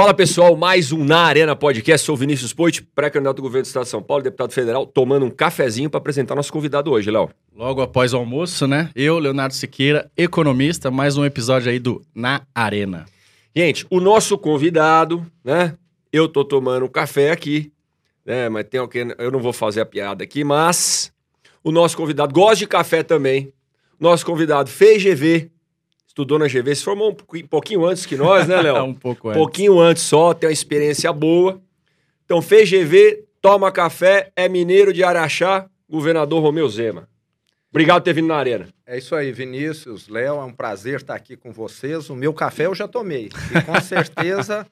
Fala pessoal, mais um Na Arena Podcast. Sou Vinícius Poit, pré-candidato do governo do Estado de São Paulo, deputado federal, tomando um cafezinho para apresentar nosso convidado hoje, Léo. Logo após o almoço, né? Eu, Leonardo Siqueira, economista, mais um episódio aí do Na Arena. Gente, o nosso convidado, né? Eu tô tomando um café aqui, né? Mas tem alguém, eu não vou fazer a piada aqui, mas o nosso convidado gosta de café também. Nosso convidado fez GV, estudou na GV, se formou um pouquinho antes que nós, né, Léo? um pouco antes. pouquinho antes só, tem uma experiência boa. Então fez GV, toma café, é mineiro de Araxá, governador Romeu Zema. Obrigado por ter vindo na arena. É isso aí, Vinícius, Léo, é um prazer estar aqui com vocês. O meu café eu já tomei. E com certeza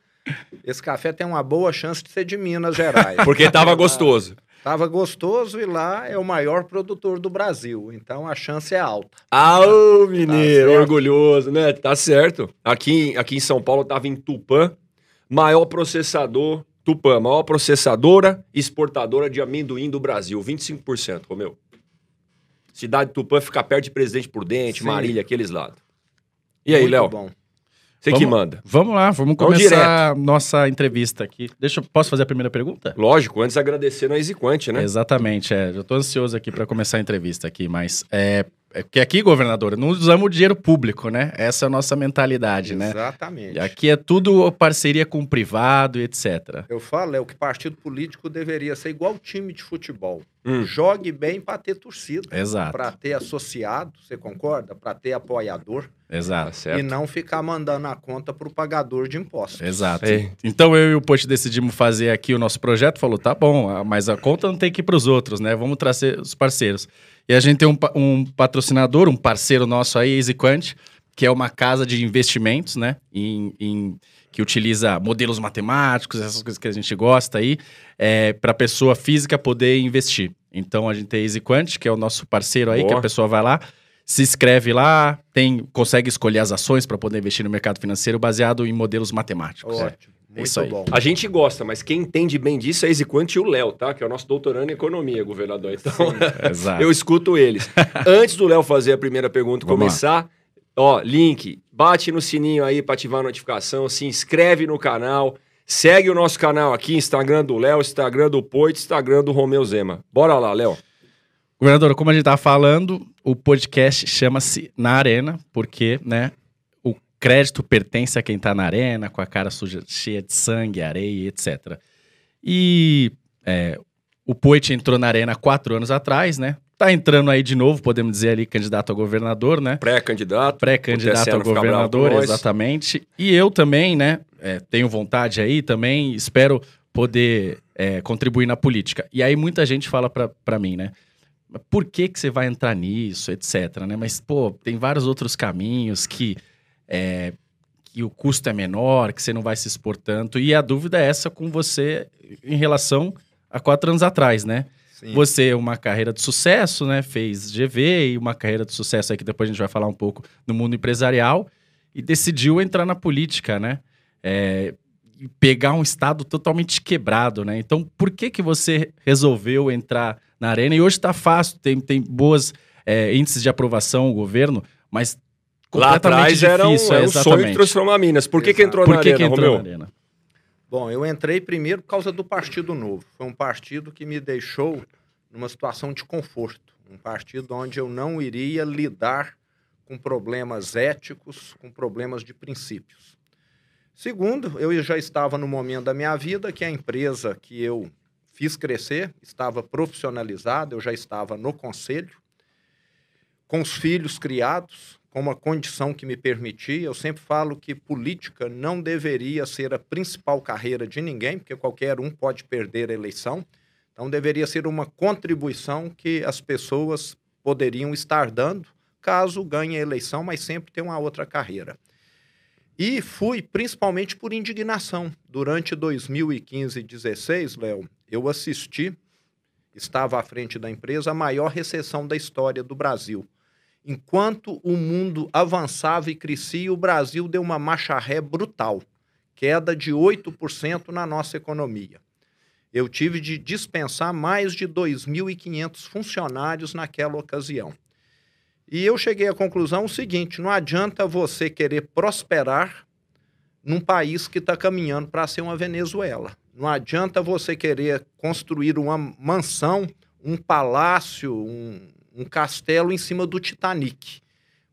esse café tem uma boa chance de ser de Minas Gerais. Porque estava gostoso. Tava gostoso e lá é o maior produtor do Brasil, então a chance é alta. Ah, ô, mineiro, tá orgulhoso, né? Tá certo. Aqui, aqui em São Paulo tava em Tupã, maior processador, Tupã, maior processadora exportadora de amendoim do Brasil, 25%, Romeu. Cidade de Tupã fica perto de Presidente Prudente, Sim. Marília, aqueles lados. E aí, Léo? bom. Você vamos, que manda. Vamos lá, vamos começar a nossa entrevista aqui. Deixa, posso fazer a primeira pergunta? Lógico, antes agradecer no Exequante, né? Exatamente, é. Eu tô ansioso aqui para começar a entrevista aqui, mas é, é porque aqui, governador, não usamos o dinheiro público, né? Essa é a nossa mentalidade, Exatamente. né? Exatamente. Aqui é tudo parceria com o privado, etc. Eu falo, é o que partido político deveria ser igual time de futebol. Hum. Jogue bem para ter torcida. Exato. Para ter associado, você concorda? Para ter apoiador. Exato. Certo. E não ficar mandando a conta para o pagador de impostos. Exato. É. Então eu e o Post decidimos fazer aqui o nosso projeto. Falou, tá bom, mas a conta não tem que ir para os outros, né? Vamos trazer os parceiros. E a gente tem um, um patrocinador, um parceiro nosso aí, EasyQuant, que é uma casa de investimentos, né? Em, em, que utiliza modelos matemáticos, essas coisas que a gente gosta aí, é, para a pessoa física poder investir. Então a gente tem EasyQuant, que é o nosso parceiro aí, Boa. que a pessoa vai lá, se inscreve lá, tem, consegue escolher as ações para poder investir no mercado financeiro baseado em modelos matemáticos. Ótimo. É isso aí. Bom. A gente gosta, mas quem entende bem disso é a Exequante e o Léo, tá? Que é o nosso doutorando em economia, governador. Então, eu escuto eles. Antes do Léo fazer a primeira pergunta Vamos começar, lá. ó, link, bate no sininho aí para ativar a notificação, se inscreve no canal, segue o nosso canal aqui, Instagram do Léo, Instagram do Poit, Instagram do Romeu Zema. Bora lá, Léo. Governador, como a gente estava falando, o podcast chama-se Na Arena, porque, né, crédito pertence a quem está na arena, com a cara suja, cheia de sangue, areia, etc. E é, o Poit entrou na arena quatro anos atrás, né? Tá entrando aí de novo, podemos dizer ali, candidato a governador, né? Pré-candidato. Pré-candidato a governador, exatamente. E eu também, né? É, tenho vontade aí também, espero poder é, contribuir na política. E aí muita gente fala para mim, né? Por que, que você vai entrar nisso, etc, né? Mas, pô, tem vários outros caminhos que é, que o custo é menor, que você não vai se expor tanto. E a dúvida é essa com você em relação a quatro anos atrás, né? Sim. Você, uma carreira de sucesso, né? Fez GV e uma carreira de sucesso aí que depois a gente vai falar um pouco no mundo empresarial e decidiu entrar na política, né? É, pegar um estado totalmente quebrado, né? Então, por que que você resolveu entrar na arena? E hoje está fácil, tem, tem boas é, índices de aprovação o governo, mas Lá atrás era um, é, um sonho de transformar Minas. Por que, que entrou Por na que arena, que entrou na arena? Bom, eu entrei primeiro por causa do Partido Novo. Foi um partido que me deixou numa situação de conforto. Um partido onde eu não iria lidar com problemas éticos, com problemas de princípios. Segundo, eu já estava no momento da minha vida que a empresa que eu fiz crescer estava profissionalizada, eu já estava no conselho, com os filhos criados, com uma condição que me permitia. Eu sempre falo que política não deveria ser a principal carreira de ninguém, porque qualquer um pode perder a eleição. Então, deveria ser uma contribuição que as pessoas poderiam estar dando caso ganhe a eleição, mas sempre tem uma outra carreira. E fui principalmente por indignação. Durante 2015 e 2016, Léo, eu assisti, estava à frente da empresa, a maior recessão da história do Brasil enquanto o mundo avançava e crescia, o Brasil deu uma marcha ré brutal, queda de 8% na nossa economia. Eu tive de dispensar mais de 2.500 funcionários naquela ocasião. E eu cheguei à conclusão o seguinte: não adianta você querer prosperar num país que está caminhando para ser uma Venezuela. Não adianta você querer construir uma mansão, um palácio, um, um castelo em cima do Titanic,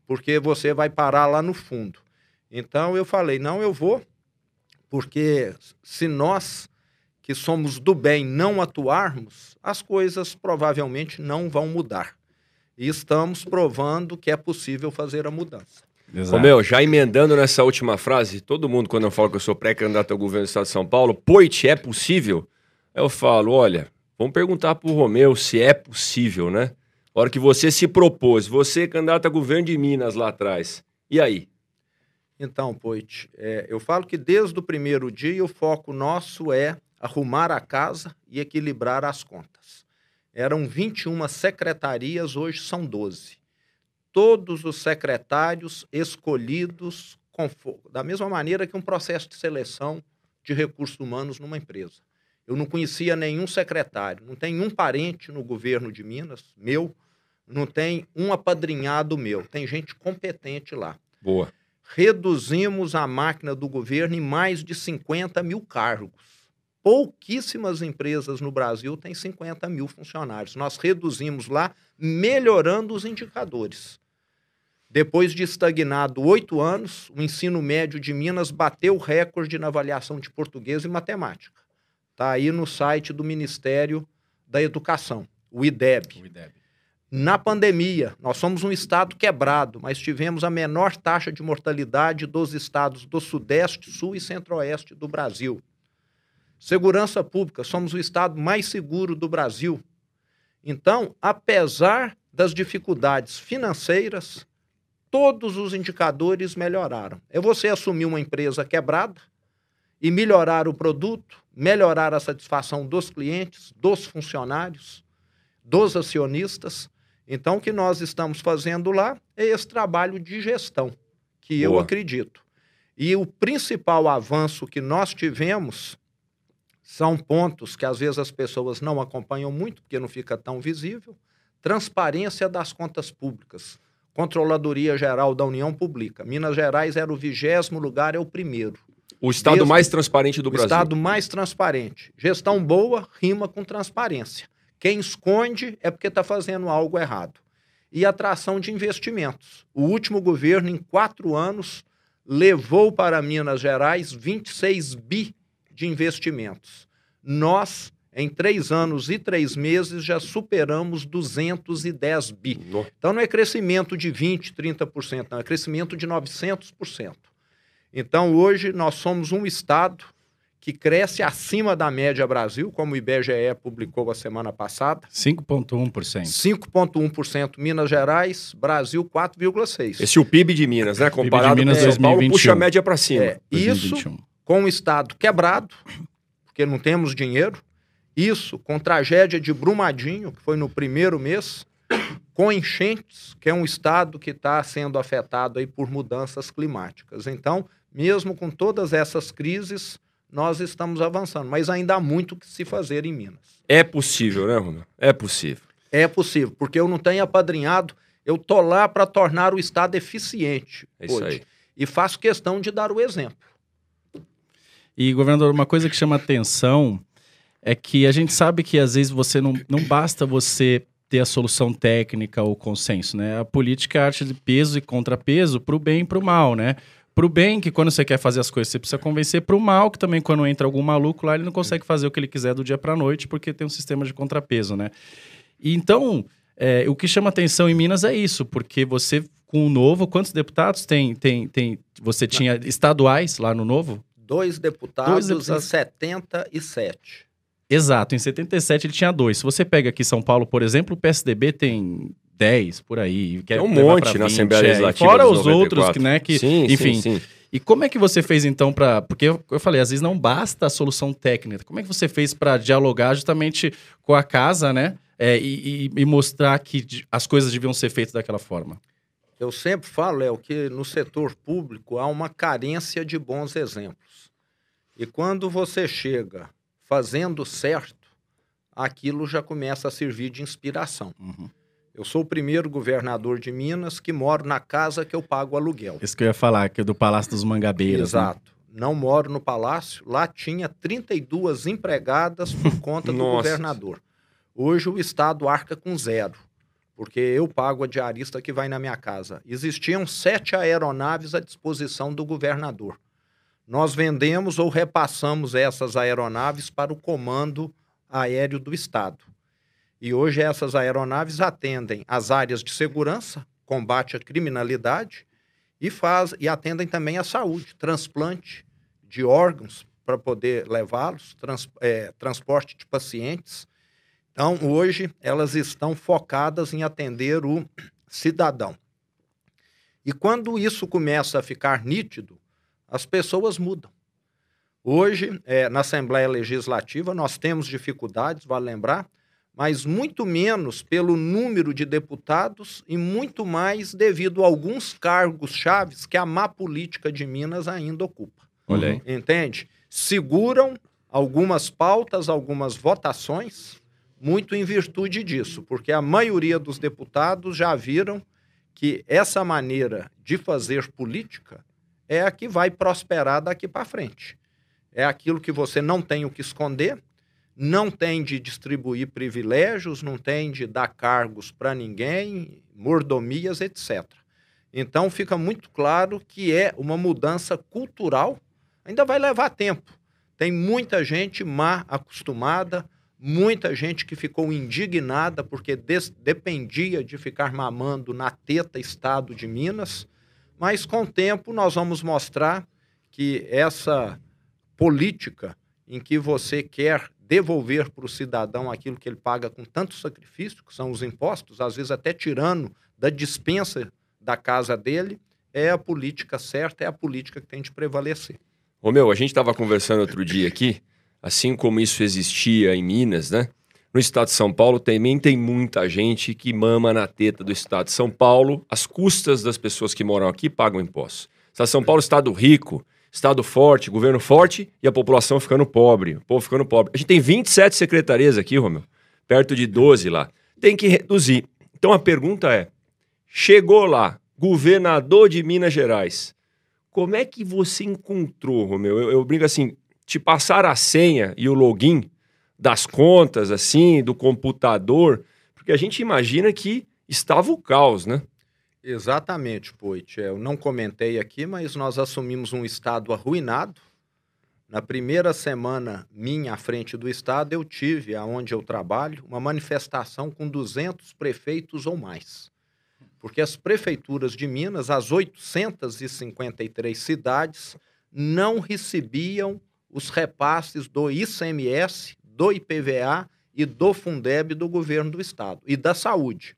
porque você vai parar lá no fundo. Então eu falei: não, eu vou, porque se nós que somos do bem não atuarmos, as coisas provavelmente não vão mudar. E estamos provando que é possível fazer a mudança. Exato. Ô, meu, já emendando nessa última frase, todo mundo, quando eu falo que eu sou pré-candidato ao governo do Estado de São Paulo, Poit, é possível? Eu falo, olha, vamos perguntar pro Romeu se é possível, né? Hora que você se propôs, você candidato a governo de Minas lá atrás, e aí? Então, Poit, é, eu falo que desde o primeiro dia o foco nosso é arrumar a casa e equilibrar as contas. Eram 21 secretarias, hoje são 12. Todos os secretários escolhidos da mesma maneira que um processo de seleção de recursos humanos numa empresa. Eu não conhecia nenhum secretário, não tem um parente no governo de Minas, meu, não tem um apadrinhado meu, tem gente competente lá. Boa. Reduzimos a máquina do governo em mais de 50 mil cargos pouquíssimas empresas no Brasil têm 50 mil funcionários. Nós reduzimos lá, melhorando os indicadores. Depois de estagnado oito anos, o ensino médio de Minas bateu o recorde na avaliação de português e matemática. Está aí no site do Ministério da Educação, o IDEB. o IDEB. Na pandemia, nós somos um estado quebrado, mas tivemos a menor taxa de mortalidade dos estados do Sudeste, Sul e Centro-Oeste do Brasil. Segurança pública, somos o estado mais seguro do Brasil. Então, apesar das dificuldades financeiras, todos os indicadores melhoraram. É você assumir uma empresa quebrada e melhorar o produto, melhorar a satisfação dos clientes, dos funcionários, dos acionistas. Então, o que nós estamos fazendo lá é esse trabalho de gestão, que Boa. eu acredito. E o principal avanço que nós tivemos são pontos que às vezes as pessoas não acompanham muito, porque não fica tão visível. Transparência das contas públicas. Controladoria Geral da União publica. Minas Gerais era o vigésimo lugar, é o primeiro. O estado Mesmo, mais transparente do o Brasil. O estado mais transparente. Gestão boa rima com transparência. Quem esconde é porque está fazendo algo errado. E atração de investimentos. O último governo, em quatro anos, levou para Minas Gerais 26 bi de investimentos. Nós, em três anos e três meses, já superamos 210 bi. Então não é crescimento de 20%, 30%, não, é crescimento de 900%. Então hoje nós somos um estado que cresce acima da média Brasil, como o IBGE publicou a semana passada. 5,1%. 5,1% Minas Gerais, Brasil 4,6%. Esse é o PIB de Minas, né? Comparado com São Paulo, puxa a média para cima. É, isso com o Estado quebrado, porque não temos dinheiro, isso com tragédia de Brumadinho, que foi no primeiro mês, com enchentes, que é um estado que está sendo afetado aí por mudanças climáticas. Então, mesmo com todas essas crises, nós estamos avançando, mas ainda há muito que se fazer em Minas. É possível, né, Ronaldo? É possível. É possível, porque eu não tenho apadrinhado, eu tô lá para tornar o estado eficiente. É isso hoje, aí. E faço questão de dar o exemplo. E, governador, uma coisa que chama atenção é que a gente sabe que às vezes você não, não basta você ter a solução técnica ou consenso, né? A política é arte de peso e contrapeso para o bem e para o mal, né? Para o bem, que quando você quer fazer as coisas você precisa convencer, para o mal, que também quando entra algum maluco lá, ele não consegue fazer o que ele quiser do dia para a noite, porque tem um sistema de contrapeso, né? E então, é, o que chama atenção em Minas é isso, porque você, com o Novo, quantos deputados tem? tem, tem você tinha estaduais lá no Novo? dois deputados, dois deputados. a 77. Exato, em 77 ele tinha dois. Se você pega aqui São Paulo, por exemplo, o PSDB tem 10 por aí. Quer um monte 20, na Assembleia é, Legislativa. Fora os 94. outros, que, né? Que, sim, enfim. Sim, sim. E como é que você fez então para. Porque eu, eu, falei, às vezes não basta a solução técnica. Como é que você fez para dialogar justamente com a casa, né? É, e, e, mostrar que as coisas deviam ser feitas daquela forma? Eu sempre falo, Léo, que no setor público há uma carência de bons exemplos. E quando você chega fazendo certo, aquilo já começa a servir de inspiração. Uhum. Eu sou o primeiro governador de Minas que moro na casa que eu pago aluguel. Isso que eu ia falar, que é do Palácio dos Mangabeiras. Né? Exato. Né? não moro no palácio, lá tinha 32 empregadas por conta do governador. Hoje o Estado arca com zero, porque eu pago a diarista que vai na minha casa. Existiam sete aeronaves à disposição do governador. Nós vendemos ou repassamos essas aeronaves para o Comando Aéreo do Estado. E hoje essas aeronaves atendem as áreas de segurança, combate à criminalidade e, faz, e atendem também à saúde, transplante de órgãos para poder levá-los, trans, é, transporte de pacientes. Então, hoje, elas estão focadas em atender o cidadão. E quando isso começa a ficar nítido, as pessoas mudam. Hoje, é, na Assembleia Legislativa, nós temos dificuldades, vale lembrar, mas muito menos pelo número de deputados e muito mais devido a alguns cargos chaves que a má política de Minas ainda ocupa. Olha aí. Entende? Seguram algumas pautas, algumas votações, muito em virtude disso, porque a maioria dos deputados já viram que essa maneira de fazer política é a que vai prosperar daqui para frente. É aquilo que você não tem o que esconder, não tem de distribuir privilégios, não tem de dar cargos para ninguém, mordomias, etc. Então fica muito claro que é uma mudança cultural, ainda vai levar tempo. Tem muita gente má acostumada, muita gente que ficou indignada porque dependia de ficar mamando na teta Estado de Minas, mas com o tempo nós vamos mostrar que essa política em que você quer devolver para o cidadão aquilo que ele paga com tanto sacrifício, que são os impostos, às vezes até tirando da dispensa da casa dele, é a política certa, é a política que tem de prevalecer. Ô meu, a gente estava conversando outro dia aqui, assim como isso existia em Minas, né? No estado de São Paulo também tem muita gente que mama na teta do estado de São Paulo, as custas das pessoas que moram aqui pagam impostos. Estado de São Paulo estado rico, Estado forte, governo forte e a população ficando pobre, o povo ficando pobre. A gente tem 27 secretarias aqui, Romeu, perto de 12 lá. Tem que reduzir. Então a pergunta é: chegou lá, governador de Minas Gerais, como é que você encontrou, Romeu? Eu, eu brinco assim: te passar a senha e o login das contas, assim, do computador, porque a gente imagina que estava o caos, né? Exatamente, Poit. Eu não comentei aqui, mas nós assumimos um estado arruinado. Na primeira semana minha à frente do estado, eu tive, aonde eu trabalho, uma manifestação com 200 prefeitos ou mais. Porque as prefeituras de Minas, as 853 cidades, não recebiam os repasses do ICMS, do IPVA e do Fundeb do governo do estado e da saúde.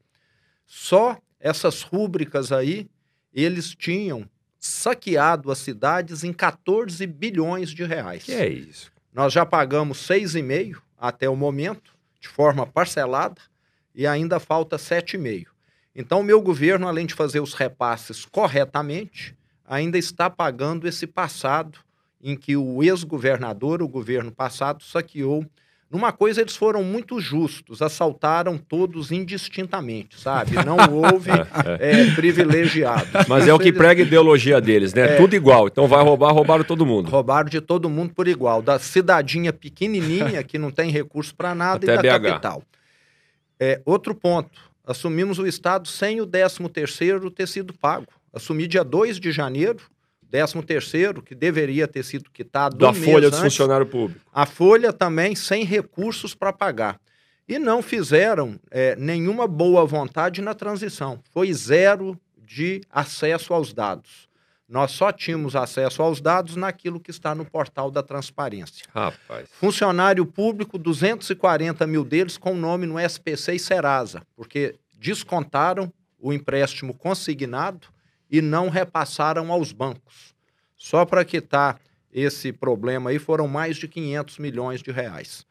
Só essas rúbricas aí, eles tinham saqueado as cidades em 14 bilhões de reais. Que é isso? Nós já pagamos 6,5 até o momento, de forma parcelada, e ainda falta 7,5. Então, o meu governo, além de fazer os repasses corretamente, ainda está pagando esse passado em que o ex-governador, o governo passado, saqueou numa coisa, eles foram muito justos, assaltaram todos indistintamente, sabe? Não houve é, privilegiados. Mas Isso é o que eles... prega a ideologia deles, né? É... Tudo igual. Então vai roubar, roubaram todo mundo. Roubaram de todo mundo por igual. Da cidadinha pequenininha, que não tem recurso para nada, Até e da BH. capital. É, outro ponto. Assumimos o Estado sem o 13 terceiro ter sido pago. Assumi dia 2 de janeiro, 13 terceiro, que deveria ter sido quitado da folha do funcionário público. A folha também sem recursos para pagar. E não fizeram é, nenhuma boa vontade na transição. Foi zero de acesso aos dados. Nós só tínhamos acesso aos dados naquilo que está no portal da transparência. Rapaz. Funcionário público, 240 mil deles com nome no SPC e Serasa, porque descontaram o empréstimo consignado e não repassaram aos bancos. Só para quitar esse problema aí foram mais de 500 milhões de reais.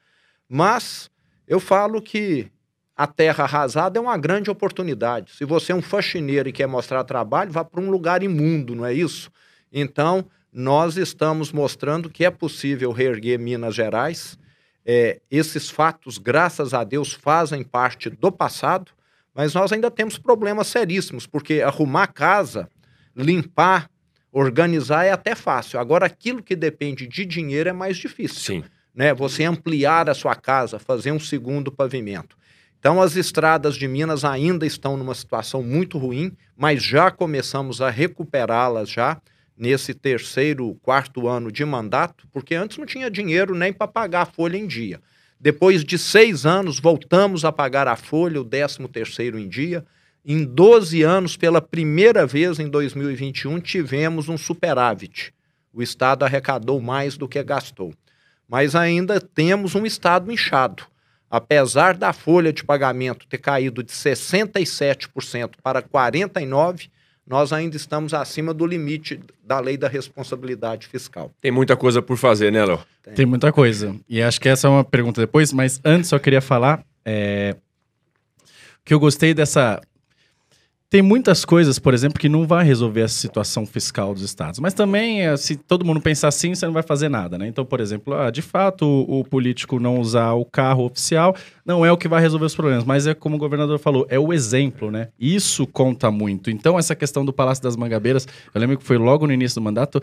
Mas eu falo que a terra arrasada é uma grande oportunidade. Se você é um faxineiro e quer mostrar trabalho, vá para um lugar imundo, não é isso? Então, nós estamos mostrando que é possível reerguer Minas Gerais. É, esses fatos, graças a Deus, fazem parte do passado mas nós ainda temos problemas seríssimos, porque arrumar casa, limpar Organizar é até fácil. Agora, aquilo que depende de dinheiro é mais difícil. Sim. Né? Você ampliar a sua casa, fazer um segundo pavimento. Então, as estradas de Minas ainda estão numa situação muito ruim, mas já começamos a recuperá-las já nesse terceiro, quarto ano de mandato, porque antes não tinha dinheiro nem para pagar a folha em dia. Depois de seis anos, voltamos a pagar a folha, o décimo terceiro em dia. Em 12 anos, pela primeira vez em 2021, tivemos um superávit. O Estado arrecadou mais do que gastou. Mas ainda temos um Estado inchado. Apesar da folha de pagamento ter caído de 67% para 49%, nós ainda estamos acima do limite da lei da responsabilidade fiscal. Tem muita coisa por fazer, né, Léo? Tem. Tem. muita coisa. E acho que essa é uma pergunta depois, mas antes só queria falar é, que eu gostei dessa tem muitas coisas, por exemplo, que não vai resolver a situação fiscal dos estados. Mas também, eh, se todo mundo pensar assim, você não vai fazer nada, né? Então, por exemplo, ah, de fato, o, o, político não usar o carro oficial não é o que vai resolver os problemas, mas é como o governador falou, é o exemplo, né? Isso conta muito. Então, essa questão do Palácio das Mangabeiras, eu lembro que foi logo no início do mandato,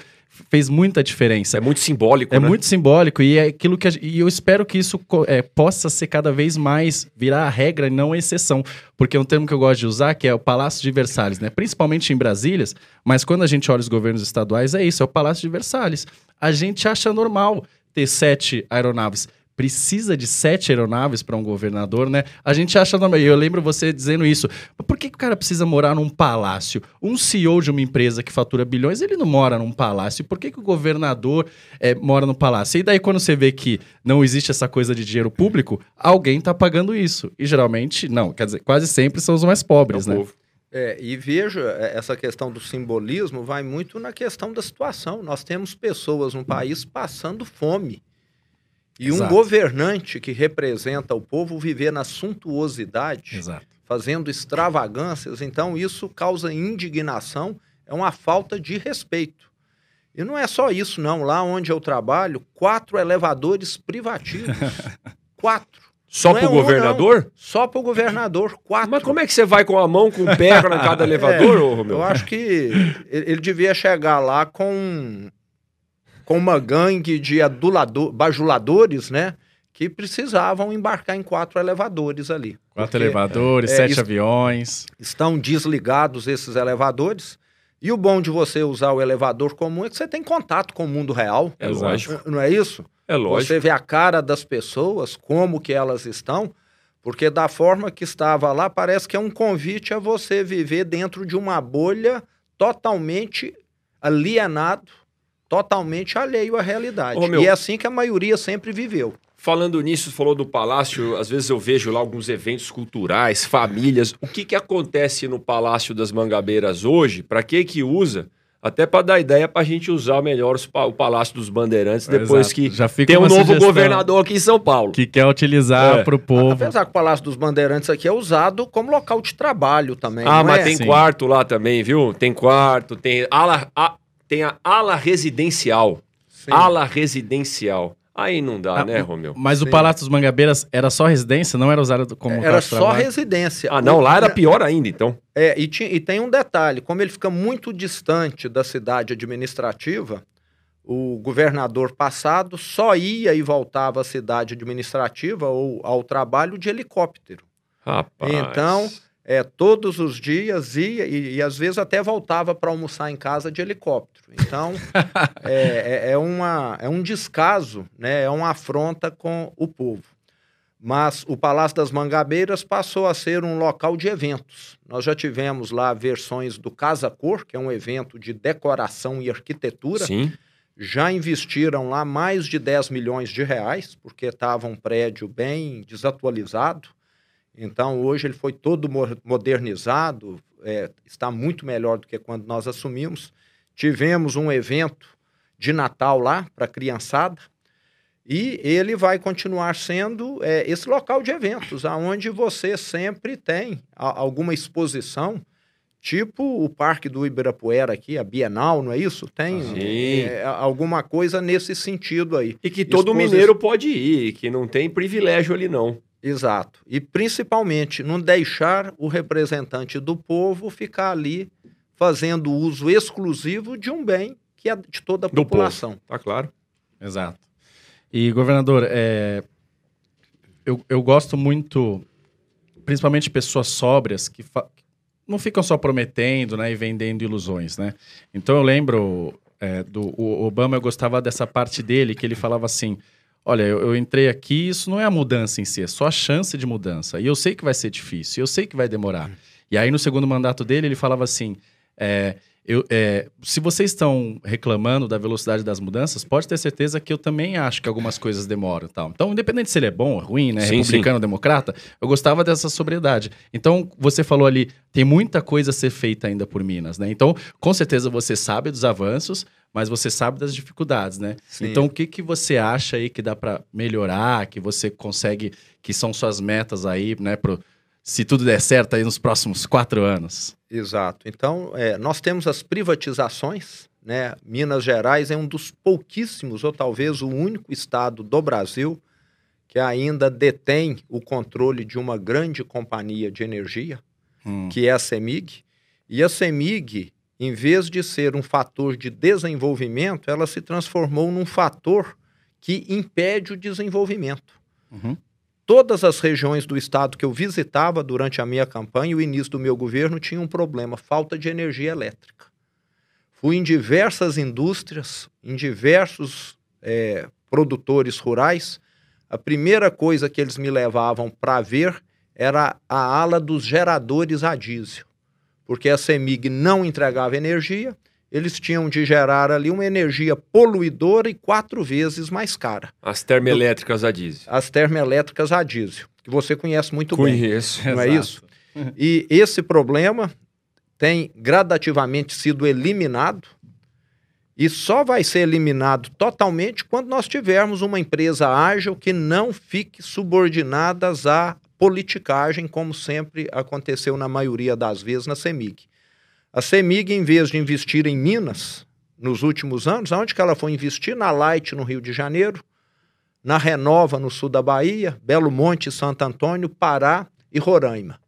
fez muita diferença. É muito simbólico, É né? muito simbólico e é aquilo que a, e eu espero que isso é, possa ser cada vez mais virar a regra e não a exceção, porque é um termo que eu gosto de usar que é o Palácio de Versalhes, né? Principalmente em Brasília, mas quando a gente olha os governos estaduais é isso, é o Palácio de Versalhes. A gente acha normal ter sete aeronaves precisa de sete aeronaves para um governador, né? A gente acha normal. Eu lembro você dizendo isso. Por que, que o cara precisa morar num palácio? Um CEO de uma empresa que fatura bilhões, ele não mora num palácio. Por que, que o governador é, mora no palácio? E daí, quando você vê que não existe essa coisa de dinheiro público, alguém está pagando isso. E geralmente, não, quer dizer, quase sempre são os mais pobres, é né? Povo. É, e veja, é, essa questão do simbolismo vai muito na questão da situação. Nós temos pessoas no país passando fome. E Exato. um governante que representa o povo viver na suntuosidade, Exato. fazendo extravagâncias, então isso causa indignação, é uma falta de respeito. E não é só isso, não. Lá onde eu trabalho, quatro elevadores privativos. quatro. Só para o é governador? Não. Só para o governador, quatro. Mas como é que você vai com a mão, com o pé na cada elevador, é, ô, Eu acho que ele devia chegar lá com com uma gangue de adulador, bajuladores, né? Que precisavam embarcar em quatro elevadores ali. Quatro porque, elevadores, é, sete aviões. Estão desligados esses elevadores. E o bom de você usar o elevador comum é que você tem contato com o mundo real. É lógico. Não é isso? É lógico. Você vê a cara das pessoas, como que elas estão, porque da forma que estava lá, parece que é um convite a você viver dentro de uma bolha totalmente alienado totalmente alheio à realidade. Oh, e é assim que a maioria sempre viveu. Falando nisso, falou do palácio, às vezes eu vejo lá alguns eventos culturais, famílias. O que, que acontece no Palácio das Mangabeiras hoje? Para que que usa? Até para dar ideia para a gente usar melhor o Palácio dos Bandeirantes depois Exato. que Já tem um novo governador aqui em São Paulo. Que quer utilizar é. para o povo. Apesar que o Palácio dos Bandeirantes aqui é usado como local de trabalho também. Ah, mas é? tem Sim. quarto lá também, viu? Tem quarto, tem ala, a, tem a ala residencial. Sim. Ala residencial. Aí não dá, ah, né, Romeu? Mas Sim. o Palácio dos Mangabeiras era só residência, não era usado como Era só residência. Ah, não, lá era pior ainda, então. É, e, e tem um detalhe, como ele fica muito distante da cidade administrativa, o governador passado só ia e voltava à cidade administrativa ou ao trabalho de helicóptero. Rapaz. Então, é, todos os dias ia e, e às vezes até voltava para almoçar em casa de helicóptero. Então, é, é, é, uma, é um descaso, né? é uma afronta com o povo. Mas o Palácio das Mangabeiras passou a ser um local de eventos. Nós já tivemos lá versões do Casa Cor, que é um evento de decoração e arquitetura. Sim. Já investiram lá mais de 10 milhões de reais, porque estava um prédio bem desatualizado. Então, hoje ele foi todo modernizado, é, está muito melhor do que quando nós assumimos. Tivemos um evento de Natal lá para a criançada e ele vai continuar sendo é, esse local de eventos, aonde você sempre tem a, alguma exposição, tipo o Parque do Ibirapuera aqui, a Bienal, não é isso? Tem é, alguma coisa nesse sentido aí. E que todo mineiro pode ir, que não tem privilégio ali não. Exato. E principalmente não deixar o representante do povo ficar ali fazendo uso exclusivo de um bem que é de toda a Do população. Povo. Tá claro. Exato. E, governador, é... eu, eu gosto muito, principalmente pessoas sóbrias, que fa... não ficam só prometendo né, e vendendo ilusões, né? Então eu lembro é, do Obama, eu gostava dessa parte dele, que ele falava assim, olha, eu, eu, entrei aqui, isso não é a mudança em si, é só a chance de mudança. E eu sei que vai ser difícil, eu sei que vai demorar. E aí, no segundo mandato dele, ele falava assim: é, eu, é, se vocês estão reclamando da velocidade das mudanças, pode ter certeza que eu também acho que algumas coisas demoram. Tal. Então, independente se ele é bom ou ruim, né, sim, republicano ou democrata, eu gostava dessa sobriedade. Então, você falou ali, tem muita coisa a ser feita ainda por Minas. Né? Então, com certeza você sabe dos avanços, mas você sabe das dificuldades, né? Sim. Então, o que, que você acha aí que dá para melhorar, que você consegue, que são suas metas aí, né, pro, se tudo der certo aí nos próximos quatro anos? Exato. Então, é, nós temos as privatizações, né? Minas Gerais é um dos pouquíssimos, ou talvez o único estado do Brasil que ainda detém o controle de uma grande companhia de energia, hum. que é a CEMIG. E a CEMIG, em vez de ser um fator de desenvolvimento, ela se transformou num fator que impede o desenvolvimento. Uhum. Todas as regiões do estado que eu visitava durante a minha campanha e o início do meu governo tinham um problema: falta de energia elétrica. Fui em diversas indústrias, em diversos é, produtores rurais. A primeira coisa que eles me levavam para ver era a ala dos geradores a diesel porque a CEMIG não entregava energia, eles tinham de gerar ali uma energia poluidora e quatro vezes mais cara. As termoelétricas a diesel. As termoelétricas a diesel, que você conhece muito Conheço. bem. Não é isso? E esse problema tem gradativamente sido eliminado e só vai ser eliminado totalmente quando nós tivermos uma empresa ágil que não fique subordinada a politicagem, como sempre aconteceu na maioria das vezes na CEMIG. A CEMIG, em vez de investir em Minas, nos últimos anos, onde que ela foi investir? Na Light, no Rio de Janeiro, na Renova, no sul da Bahia, Belo Monte, Santo Antônio, Pará e Roraima.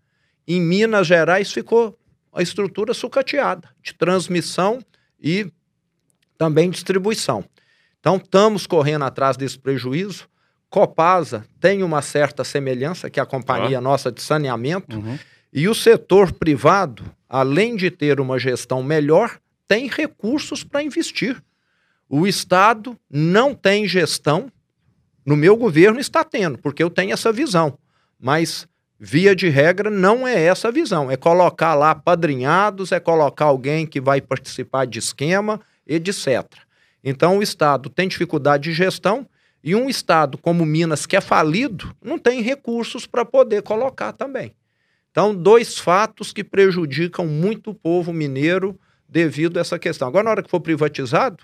Em Minas Gerais ficou a estrutura sucateada de transmissão e também distribuição. Então, estamos correndo atrás desse prejuízo. Copasa tem uma certa semelhança, que é a companhia ah. nossa de saneamento, uhum. E o setor privado, além de ter uma gestão melhor, tem recursos para investir. O Estado não tem gestão, no meu governo está tendo, porque eu tenho essa visão, mas via de regra não é essa a visão, é colocar lá padrinhados, é colocar alguém que vai participar de esquema, etc. Então o Estado tem dificuldade de gestão e um estado como Minas, que é falido, não tem recursos para poder colocar também. Então, dois fatos que prejudicam muito o povo mineiro devido a essa questão. Agora, na hora que for privatizado,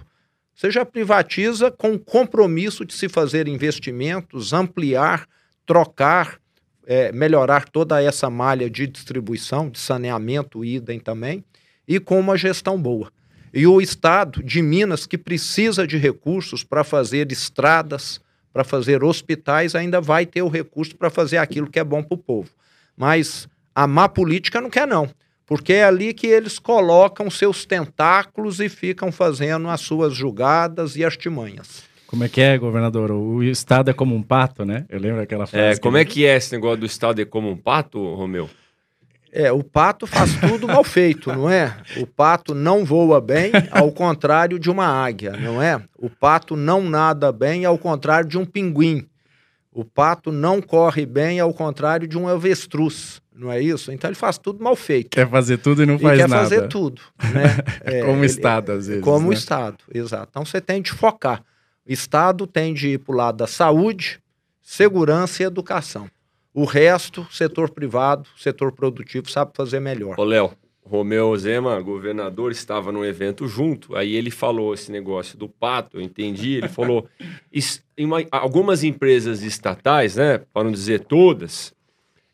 você já privatiza com compromisso de se fazer investimentos, ampliar, trocar, é, melhorar toda essa malha de distribuição, de saneamento, idem também, e com uma gestão boa. E o Estado de Minas, que precisa de recursos para fazer estradas, para fazer hospitais, ainda vai ter o recurso para fazer aquilo que é bom para o povo. Mas a má política não quer, não. Porque é ali que eles colocam seus tentáculos e ficam fazendo as suas julgadas e artimanhas. Como é que é, governador? O Estado é como um pato, né? Eu lembro aquela frase. É, como é que é esse negócio do Estado é como um pato, Romeu? É, o pato faz tudo mal feito, não é? O pato não voa bem, ao contrário de uma águia, não é? O pato não nada bem, ao contrário de um pinguim. O pato não corre bem, ao contrário de um avestruz, não é isso? Então ele faz tudo mal feito. Quer fazer tudo e não faz e quer nada. Quer fazer tudo, né? É, como o Estado, às vezes. Como o né? Estado, exato. Então você tem de focar. O Estado tem de ir para o lado da saúde, segurança e educação. O resto, setor privado, setor produtivo, sabe fazer melhor. Ô, Léo, Romeu Zema, governador, estava num evento junto, aí ele falou esse negócio do pato, eu entendi, ele falou, em uma, algumas empresas estatais, né, para não dizer todas,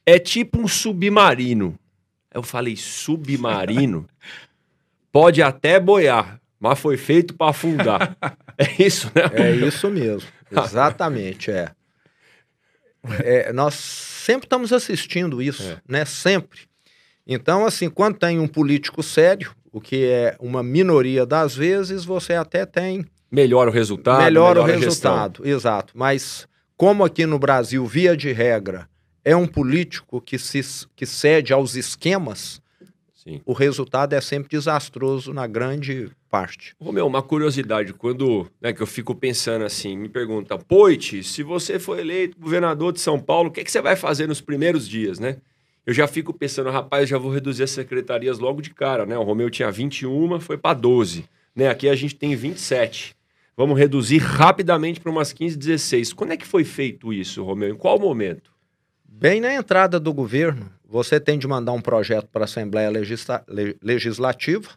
é tipo um submarino. Eu falei, submarino? Pode até boiar, mas foi feito para afundar. É isso, né? É isso mesmo, exatamente, é. É, nós sempre estamos assistindo isso, é. né? Sempre. Então, assim, quando tem um político sério, o que é uma minoria das vezes, você até tem. Melhora o resultado. Melhora, melhora o resultado, exato. Mas, como aqui no Brasil, via de regra, é um político que, se, que cede aos esquemas, Sim. o resultado é sempre desastroso na grande parte. Romeu, uma curiosidade, quando né, que eu fico pensando assim, me pergunta, Poit, se você for eleito governador de São Paulo, o que, é que você vai fazer nos primeiros dias, né? Eu já fico pensando, rapaz, já vou reduzir as secretarias logo de cara, né? O Romeu tinha 21, foi para 12, né? Aqui a gente tem 27. Vamos reduzir rapidamente para umas 15, 16. Quando é que foi feito isso, Romeu? Em qual momento? Bem na entrada do governo, você tem de mandar um projeto para a Assembleia Legisla Legislativa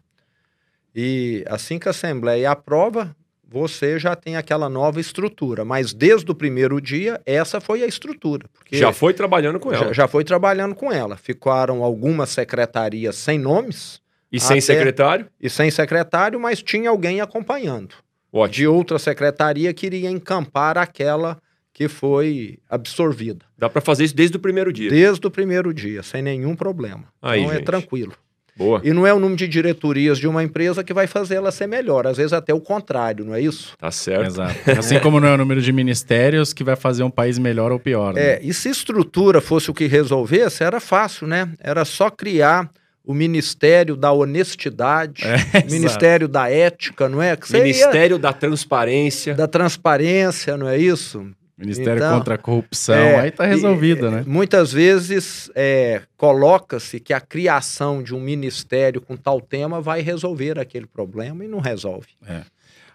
e assim que a Assembleia aprova, você já tem aquela nova estrutura. Mas desde o primeiro dia, essa foi a estrutura. já foi trabalhando com ela. Já, já, foi trabalhando com ela. Ficaram algumas secretarias sem nomes. E sem secretário? E sem secretário, mas tinha alguém acompanhando. Ótimo. De outra secretaria que iria encampar aquela que foi absorvida. Dá para fazer isso desde o primeiro dia? Desde o primeiro dia, sem nenhum problema. Aí, então gente. é tranquilo. Boa. E não é o número de diretorias de uma empresa que vai fazer ela ser melhor, às vezes até o contrário, não é isso? Tá certo. Exato. Assim como não é o número de ministérios que vai fazer um país melhor ou pior. Né? É, e se estrutura fosse o que resolvesse, era fácil, né? Era só criar o Ministério da Honestidade, é, Ministério da Ética, não é? Ministério ia... da Transparência. Da Transparência, não é isso? Ministério então, contra a Corrupção, é, aí está resolvido, e, né? Muitas vezes é, coloca-se que a criação de um ministério com tal tema vai resolver aquele problema e não resolve. É.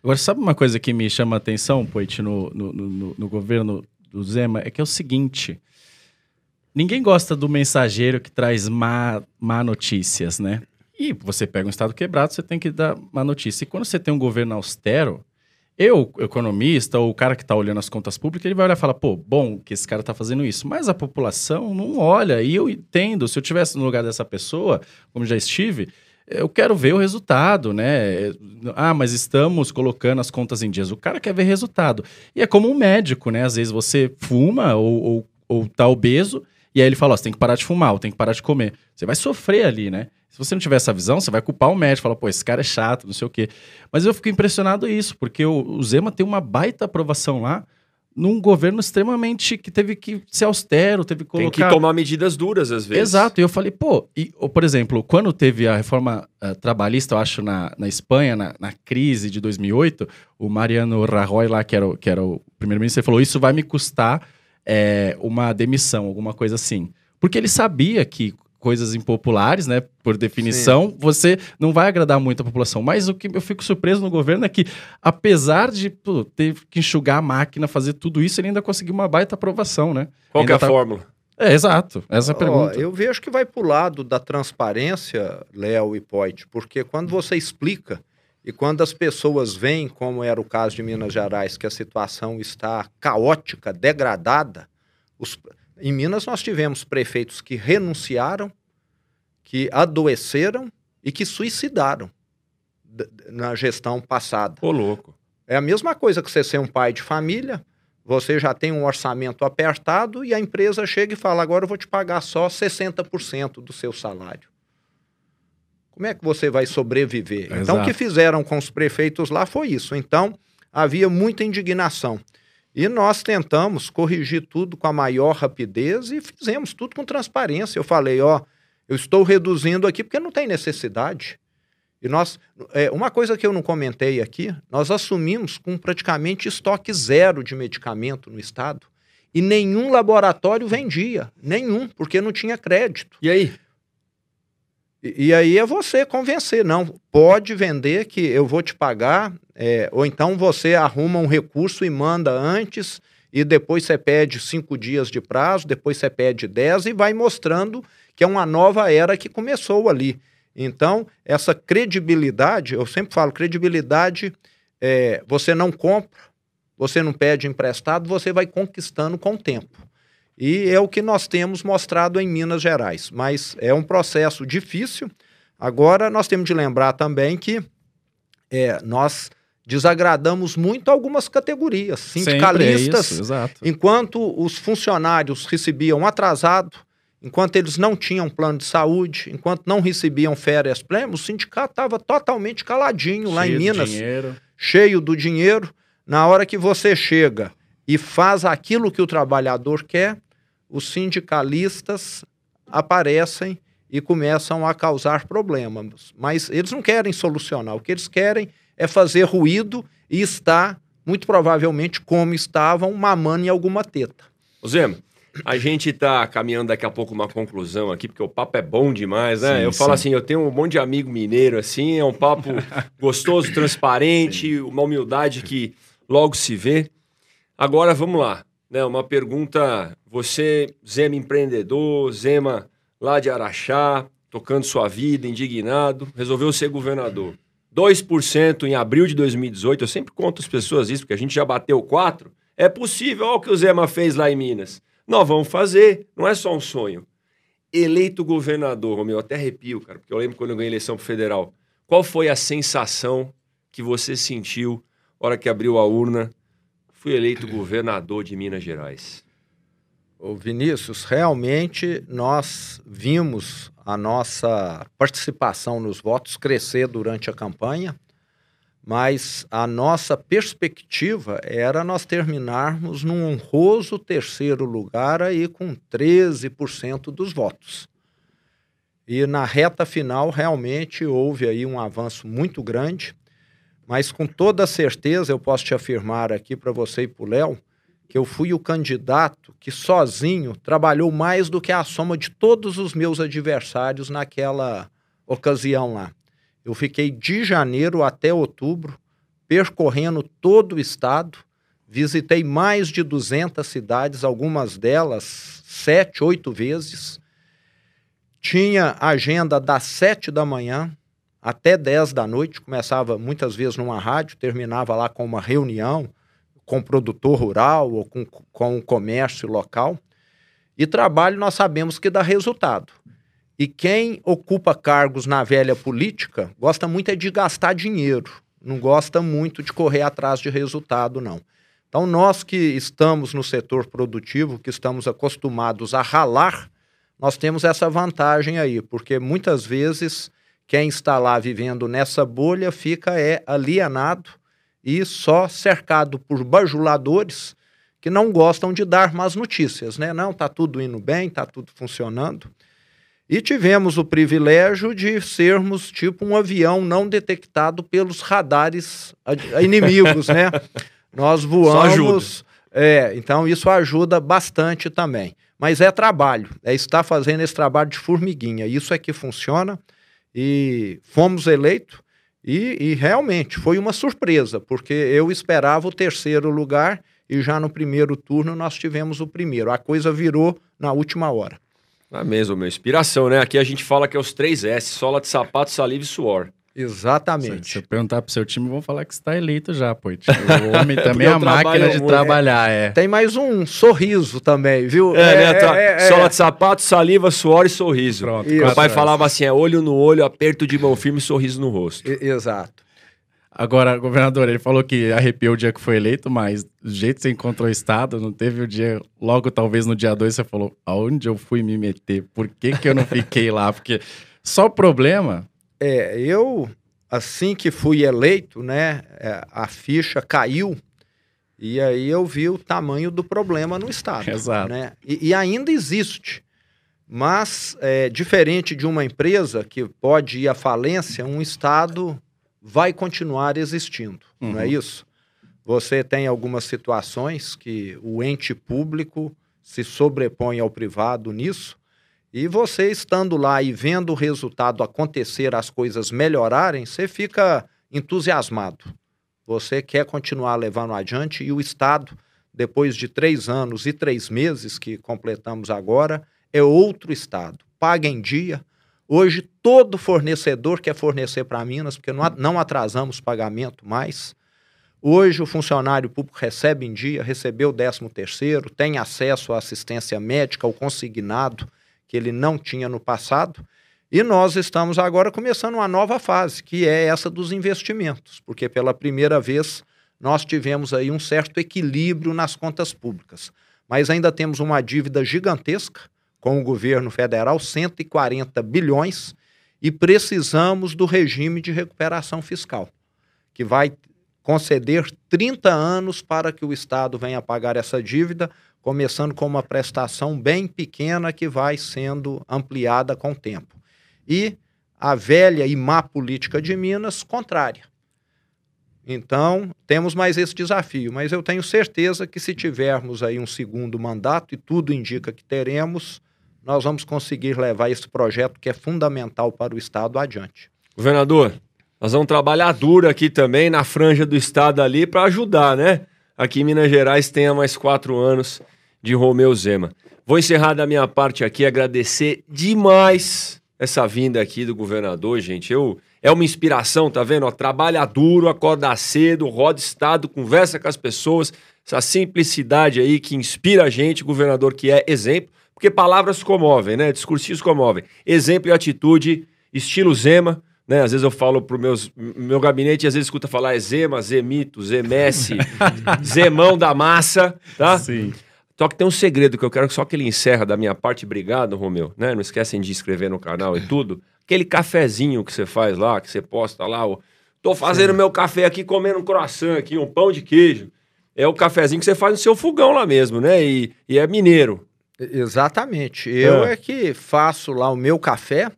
Agora, sabe uma coisa que me chama a atenção, Poit, no, no, no, no governo do Zema? É que é o seguinte: ninguém gosta do mensageiro que traz má, má notícias, né? E você pega um estado quebrado, você tem que dar má notícia. E quando você tem um governo austero, eu, economista, ou o cara que está olhando as contas públicas, ele vai olhar e falar, pô, bom que esse cara está fazendo isso. Mas a população não olha. E eu entendo, se eu estivesse no lugar dessa pessoa, como já estive, eu quero ver o resultado, né? Ah, mas estamos colocando as contas em dias. O cara quer ver resultado. E é como um médico, né? Às vezes você fuma ou, ou, ou tá obeso, e aí ele fala, ó, você tem que parar de fumar, ou tem que parar de comer. Você vai sofrer ali, né? Se você não tiver essa visão, você vai culpar o médico, falar, pô, esse cara é chato, não sei o quê. Mas eu fico impressionado isso, porque o, o Zema tem uma baita aprovação lá, num governo extremamente que teve que ser austero, teve que colocar... Tem que tomar medidas duras às vezes. Exato, e eu falei, pô, e, por exemplo, quando teve a reforma uh, trabalhista, eu acho, na, na Espanha, na, na, crise de 2008, o Mariano Rajoy lá, que era o, que era o primeiro-ministro, ele falou, isso vai me custar é, uma demissão, alguma coisa assim. Porque ele sabia que coisas impopulares, né? Por definição, Sim. você não vai agradar muito a população. Mas o que eu fico surpreso no governo é que, apesar de pô, ter que enxugar a máquina, fazer tudo isso, ele ainda conseguiu uma baita aprovação, né? Qual ainda é a tá... fórmula? É, exato. Essa é a pergunta. eu vejo que vai para o lado da transparência, Léo e Poit, porque quando você explica e quando as pessoas veem, como era o caso de Minas Gerais, que a situação está caótica, degradada, os, em Minas, nós tivemos prefeitos que renunciaram, que adoeceram e que suicidaram na gestão passada. Ô, louco. É a mesma coisa que você ser um pai de família, você já tem um orçamento apertado e a empresa chega e fala: agora eu vou te pagar só 60% do seu salário. Como é que você vai sobreviver? Exato. Então, o que fizeram com os prefeitos lá foi isso. Então, havia muita indignação. E nós tentamos corrigir tudo com a maior rapidez e fizemos tudo com transparência. Eu falei, ó, eu estou reduzindo aqui porque não tem necessidade. E nós, é, uma coisa que eu não comentei aqui, nós assumimos com praticamente estoque zero de medicamento no estado e nenhum laboratório vendia, nenhum, porque não tinha crédito. E aí? E, aí é você convencer, não, pode vender que eu vou te pagar é, ou então você arruma um recurso e manda antes, e depois você pede cinco dias de prazo, depois você pede dez, e vai mostrando que é uma nova era que começou ali. Então, essa credibilidade, eu sempre falo, credibilidade, é, você não compra, você não pede emprestado, você vai conquistando com o tempo. E é o que nós temos mostrado em Minas Gerais. Mas é um processo difícil. Agora, nós temos de lembrar também que é, nós desagradamos muito algumas categorias, sindicalistas, isso, enquanto os funcionários recebiam atrasado, enquanto eles não tinham plano de saúde, enquanto não recebiam férias plênias, o sindicato estava totalmente caladinho lá em Minas, cheio do dinheiro. Na hora que você chega e faz aquilo que o trabalhador quer, os sindicalistas aparecem e começam a causar problemas. Mas eles não querem solucionar, o que eles querem é fazer ruído e estar, muito provavelmente, como estavam, mamando em alguma teta. Zema, a gente está caminhando daqui a pouco uma conclusão aqui, porque o papo é bom demais, né? Sim, eu sim. falo assim, eu tenho um monte de amigo mineiro, assim, é um papo gostoso, transparente, uma humildade que logo se vê. Agora, vamos lá, né? Uma pergunta, você, Zema empreendedor, Zema lá de Araxá, tocando sua vida, indignado, resolveu ser governador. 2% em abril de 2018, eu sempre conto às pessoas isso, porque a gente já bateu 4%. É possível, olha o que o Zema fez lá em Minas. Nós vamos fazer, não é só um sonho. Eleito governador, meu, até arrepio, cara, porque eu lembro quando eu ganhei eleição pro federal. Qual foi a sensação que você sentiu na hora que abriu a urna? Fui eleito governador de Minas Gerais. Ô Vinícius, realmente nós vimos a nossa participação nos votos crescer durante a campanha mas a nossa perspectiva era nós terminarmos num honroso terceiro lugar aí com 13% dos votos. E na reta final realmente houve aí um avanço muito grande, mas com toda certeza eu posso te afirmar aqui para você e para o Léo que eu fui o candidato que sozinho trabalhou mais do que a soma de todos os meus adversários naquela ocasião lá. Eu fiquei de janeiro até outubro percorrendo todo o estado, visitei mais de 200 cidades, algumas delas sete, oito vezes. Tinha agenda das sete da manhã até dez da noite, começava muitas vezes numa rádio, terminava lá com uma reunião com o produtor rural ou com, com o comércio local. E trabalho nós sabemos que dá resultado. E quem ocupa cargos na velha política gosta muito é de gastar dinheiro, não gosta muito de correr atrás de resultado, não. Então, nós que estamos no setor produtivo, que estamos acostumados a ralar, nós temos essa vantagem aí, porque muitas vezes quem está lá vivendo nessa bolha fica é alienado e só cercado por bajuladores que não gostam de dar más notícias, né? Não, tá tudo indo bem, tá tudo funcionando. E tivemos o privilégio de sermos tipo um avião não detectado pelos radares inimigos, né? Nós voamos. É, então isso ajuda bastante também. Mas é trabalho, é estar fazendo esse trabalho de formiguinha. Isso é que funciona. E fomos eleitos. E, e realmente foi uma surpresa, porque eu esperava o terceiro lugar e já no primeiro turno nós tivemos o primeiro. A coisa virou na última hora. É mesmo, meu. Inspiração, né? Aqui a gente fala que é os três S: sola de sapato, saliva e suor. Exatamente. Se eu perguntar pro seu time, vão falar que você tá eleito já, pô. O homem também é a máquina de muito. trabalhar, é. Tem mais um sorriso também, viu? É, é, né? É, é, sola de sapato, saliva, suor e sorriso. Pronto. Meu pai falava assim: é olho no olho, aperto de mão firme e sorriso no rosto. I exato. Agora, governador, ele falou que arrepiou o dia que foi eleito, mas do jeito que você encontrou o Estado, não teve o dia, logo talvez no dia 2 você falou, aonde eu fui me meter? Por que, que eu não fiquei lá? Porque só o problema... É, eu, assim que fui eleito, né, é, a ficha caiu e aí eu vi o tamanho do problema no Estado. Exato. Né? E, e ainda existe. Mas, é, diferente de uma empresa que pode ir à falência, um Estado vai continuar existindo, uhum. não é uhum. isso? Você tem algumas situações que o ente público se sobrepõe ao privado nisso, e você estando lá e vendo o resultado acontecer, as coisas melhorarem, você fica entusiasmado. Você quer continuar levando adiante e o Estado, depois de três anos e três meses que completamos agora, é outro Estado. Paga em dia, Hoje, todo fornecedor quer fornecer para Minas, porque não atrasamos pagamento mais. Hoje, o funcionário público recebe em dia, recebeu o 13 terceiro, tem acesso à assistência médica, ao consignado, que ele não tinha no passado. E nós estamos agora começando uma nova fase, que é essa dos investimentos, porque pela primeira vez nós tivemos aí um certo equilíbrio nas contas públicas. Mas ainda temos uma dívida gigantesca, com o governo federal 140 bilhões e precisamos do regime de recuperação fiscal, que vai conceder 30 anos para que o Estado venha pagar essa dívida, começando com uma prestação bem pequena que vai sendo ampliada com o tempo. E a velha e má política de Minas, contrária. Então, temos mais esse desafio, mas eu tenho certeza que se tivermos aí um segundo mandato, e tudo indica que teremos, nós vamos conseguir levar esse projeto que é fundamental para o Estado adiante. Governador, nós vamos trabalhar duro aqui também na franja do estado ali para ajudar, né? Aqui em Minas Gerais tenha mais quatro anos de Romeu Zema. Vou encerrar da minha parte aqui, agradecer demais essa vinda aqui do governador, gente. Eu é uma inspiração, tá vendo? Ó, trabalha duro, acorda cedo, roda estado, conversa com as pessoas, essa simplicidade aí que inspira a gente, governador que é exemplo, porque palavras comovem, né? Discursos comovem. Exemplo e atitude, estilo Zema. Né? Às vezes eu falo pro meus, meu gabinete, às vezes escuta falar é Zema, Zemito, Zemesse, Zemão da massa, tá? Sim. Só que tem um segredo que eu quero só que ele encerra da minha parte. Obrigado, Romeu. Né? Não esquecem de inscrever no canal e tudo. Aquele cafezinho que você faz lá, que você posta lá. Ó, Tô fazendo Sim. meu café aqui, comendo um croissant aqui, um pão de queijo. É o cafezinho que você faz no seu fogão lá mesmo, né? E, e é mineiro. Exatamente. Eu é. é que faço lá o meu café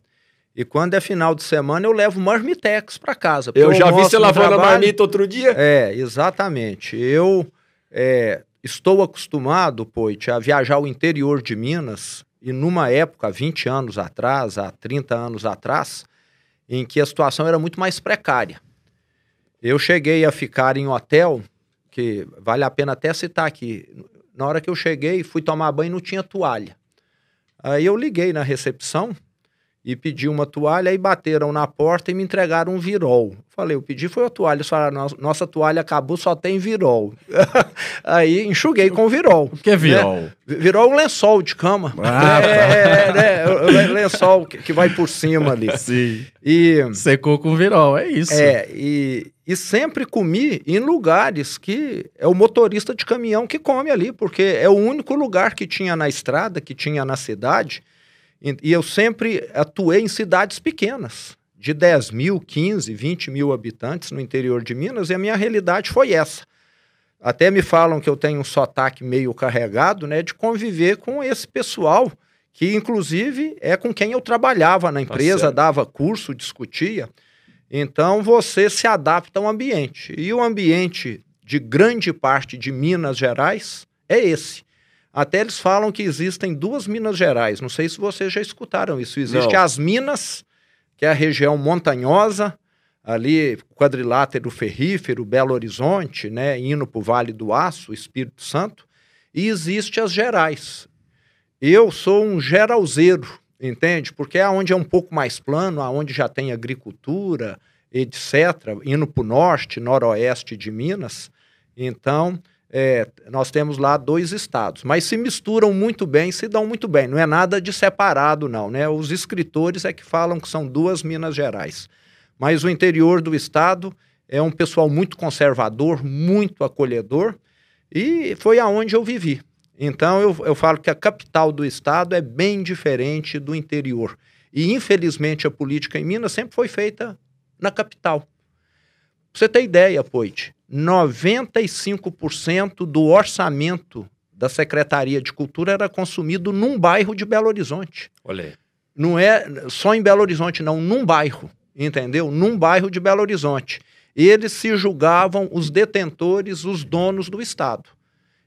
e quando é final de semana, eu levo marmitex para casa. Eu já vi você lavando a marmita outro dia. É, exatamente. Eu é, estou acostumado, Poit, a viajar ao interior de Minas, e numa época, 20 anos atrás, há 30 anos atrás, em que a situação era muito mais precária. Eu cheguei a ficar em hotel, que vale a pena até citar aqui. Na hora que eu cheguei, fui tomar banho e não tinha toalha. Aí eu liguei na recepção e pedi uma toalha, e bateram na porta e me entregaram um virol. Falei, eu pedi foi a toalha. Eles falaram, nossa toalha acabou, só tem virol. aí enxuguei com virol. O que é virol? Né? Virol é um lençol de cama. Ah, é, tá. é, é, é, lençol que, que, vai por cima ali. Sim. E, Secou com virol, é isso. É, e, e sempre comi em lugares que é o motorista de caminhão que come ali, porque é o único lugar que tinha na estrada, que tinha na cidade, e eu sempre atuei em cidades pequenas, de 10 mil, 15, 20 mil habitantes no interior de Minas, e a minha realidade foi essa. Até me falam que eu tenho um sotaque meio carregado, né, de conviver com esse pessoal, que inclusive é com quem eu trabalhava na tá empresa, tá dava curso, discutia. Então você se adapta ao ambiente. E o ambiente de grande parte de Minas Gerais é esse. Até eles falam que existem duas Minas Gerais. Não sei se vocês já escutaram isso. Existe Não. as Minas, que é a região montanhosa, ali quadrilátero ferrífero, Belo Horizonte, né, indo para o Vale do Aço, Espírito Santo, e existe as Gerais. Eu sou um geralzeiro, entende? Porque é onde é um pouco mais plano, aonde já tem agricultura, etc., indo para o norte, noroeste de Minas. Então, é, nós temos lá dois estados, mas se misturam muito bem, se dão muito bem. Não é nada de separado, não. Né? Os escritores é que falam que são duas Minas Gerais. Mas o interior do estado é um pessoal muito conservador, muito acolhedor, e foi aonde eu vivi. Então eu, eu falo que a capital do estado é bem diferente do interior. E infelizmente a política em Minas sempre foi feita na capital. Pra você ter ideia, Poit, 95% do orçamento da Secretaria de Cultura era consumido num bairro de Belo Horizonte. Olha Não é só em Belo Horizonte, não, num bairro, entendeu? Num bairro de Belo Horizonte. Eles se julgavam os detentores, os donos do Estado.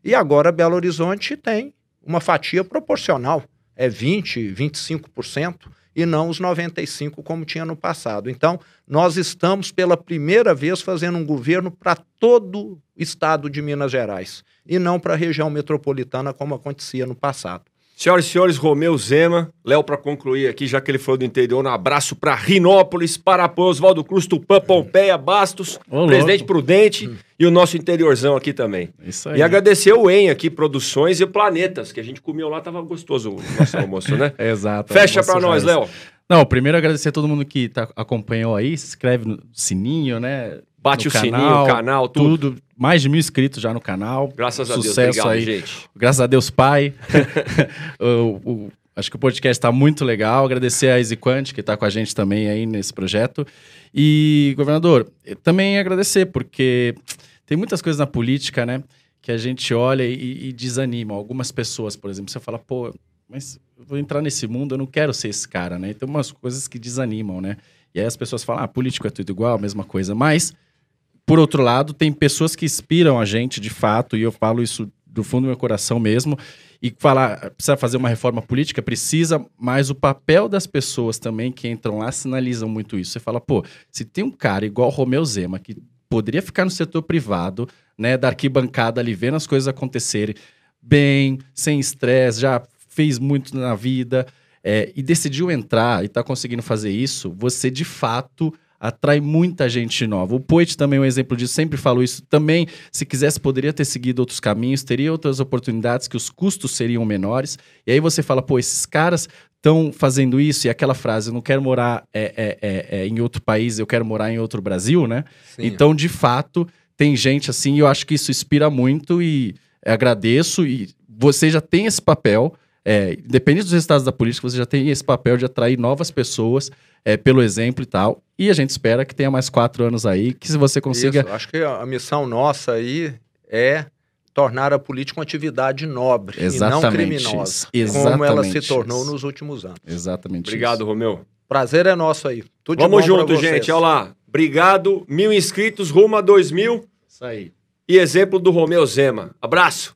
E agora Belo Horizonte tem uma fatia proporcional, é 20, 25% e não os 95 como tinha no passado. Então, nós estamos pela primeira vez fazendo um governo para todo o estado de Minas Gerais e não para a região metropolitana como acontecia no passado. Senhoras e senhores, Romeu Zema, Léo, para concluir aqui, já que ele foi do interior, um abraço para Rinópolis, Parapuã, Oswaldo Cruz, Tupã, Pompeia, Bastos, Ô, Presidente. Prudente hum. e o nosso interiorzão aqui também. Isso aí. E agradecer o EN aqui, Produções e Planetas, que a gente comeu lá, tava gostoso o nosso almoço, né? Exato. Fecha para nós, Léo. Não, primeiro agradecer a todo mundo que tá, acompanhou aí, se inscreve no sininho, né? Bate o canal, sininho, o canal, tudo. tudo. Mais de mil inscritos já no canal. Graças Sucesso a Deus. Obrigado, aí. gente. Graças a Deus, Pai. o, o, Acho que o podcast está muito legal. Agradecer a EasyQuant, que está com a gente também aí nesse projeto. E, governador, também agradecer, porque tem muitas coisas na política, né? Que a gente olha e, e desanima. Algumas pessoas, por exemplo, você fala, pô, mas eu vou entrar nesse mundo, eu não quero ser esse cara, né? Tem umas coisas que desanimam, né? E aí as pessoas falam, ah, político é tudo igual, mesma coisa. Mas, por outro lado, tem pessoas que inspiram a gente de fato, e eu falo isso do fundo do meu coração mesmo, e falar, precisa fazer uma reforma política, precisa, mas o papel das pessoas também que entram lá sinalizam muito isso. Você fala, pô, se tem um cara igual Romeu Zema, que poderia ficar no setor privado, né, da arquibancada ali, vendo as coisas acontecerem bem, sem estresse, já fez muito na vida, é, e decidiu entrar e está conseguindo fazer isso, você de fato atrai muita gente nova. O Poit também é um exemplo disso, sempre falo isso. Também, se quisesse, poderia ter seguido outros caminhos, teria outras oportunidades que os custos seriam menores. E aí você fala, pô, esses caras estão fazendo isso, e aquela frase, eu não quero morar é, é, é, é, em outro país, eu quero morar em outro Brasil, né? Sim. Então, de fato, tem gente assim, e eu acho que isso inspira muito e agradeço, e você já tem esse papel, é, independente dos resultados da política, você já tem esse papel de atrair novas pessoas é, pelo exemplo e tal. E a gente espera que tenha mais quatro anos aí, que se você consiga. Isso, acho que a missão nossa aí é tornar a política uma atividade nobre Exatamente. e não criminosa, Exatamente. como ela se tornou nos últimos anos. Exatamente. Obrigado, isso. Romeu. Prazer é nosso aí. Tudo Vamos junto, gente. Olha lá. Obrigado. Mil inscritos, rumo a dois mil. Isso aí. E exemplo do Romeu Zema. Abraço.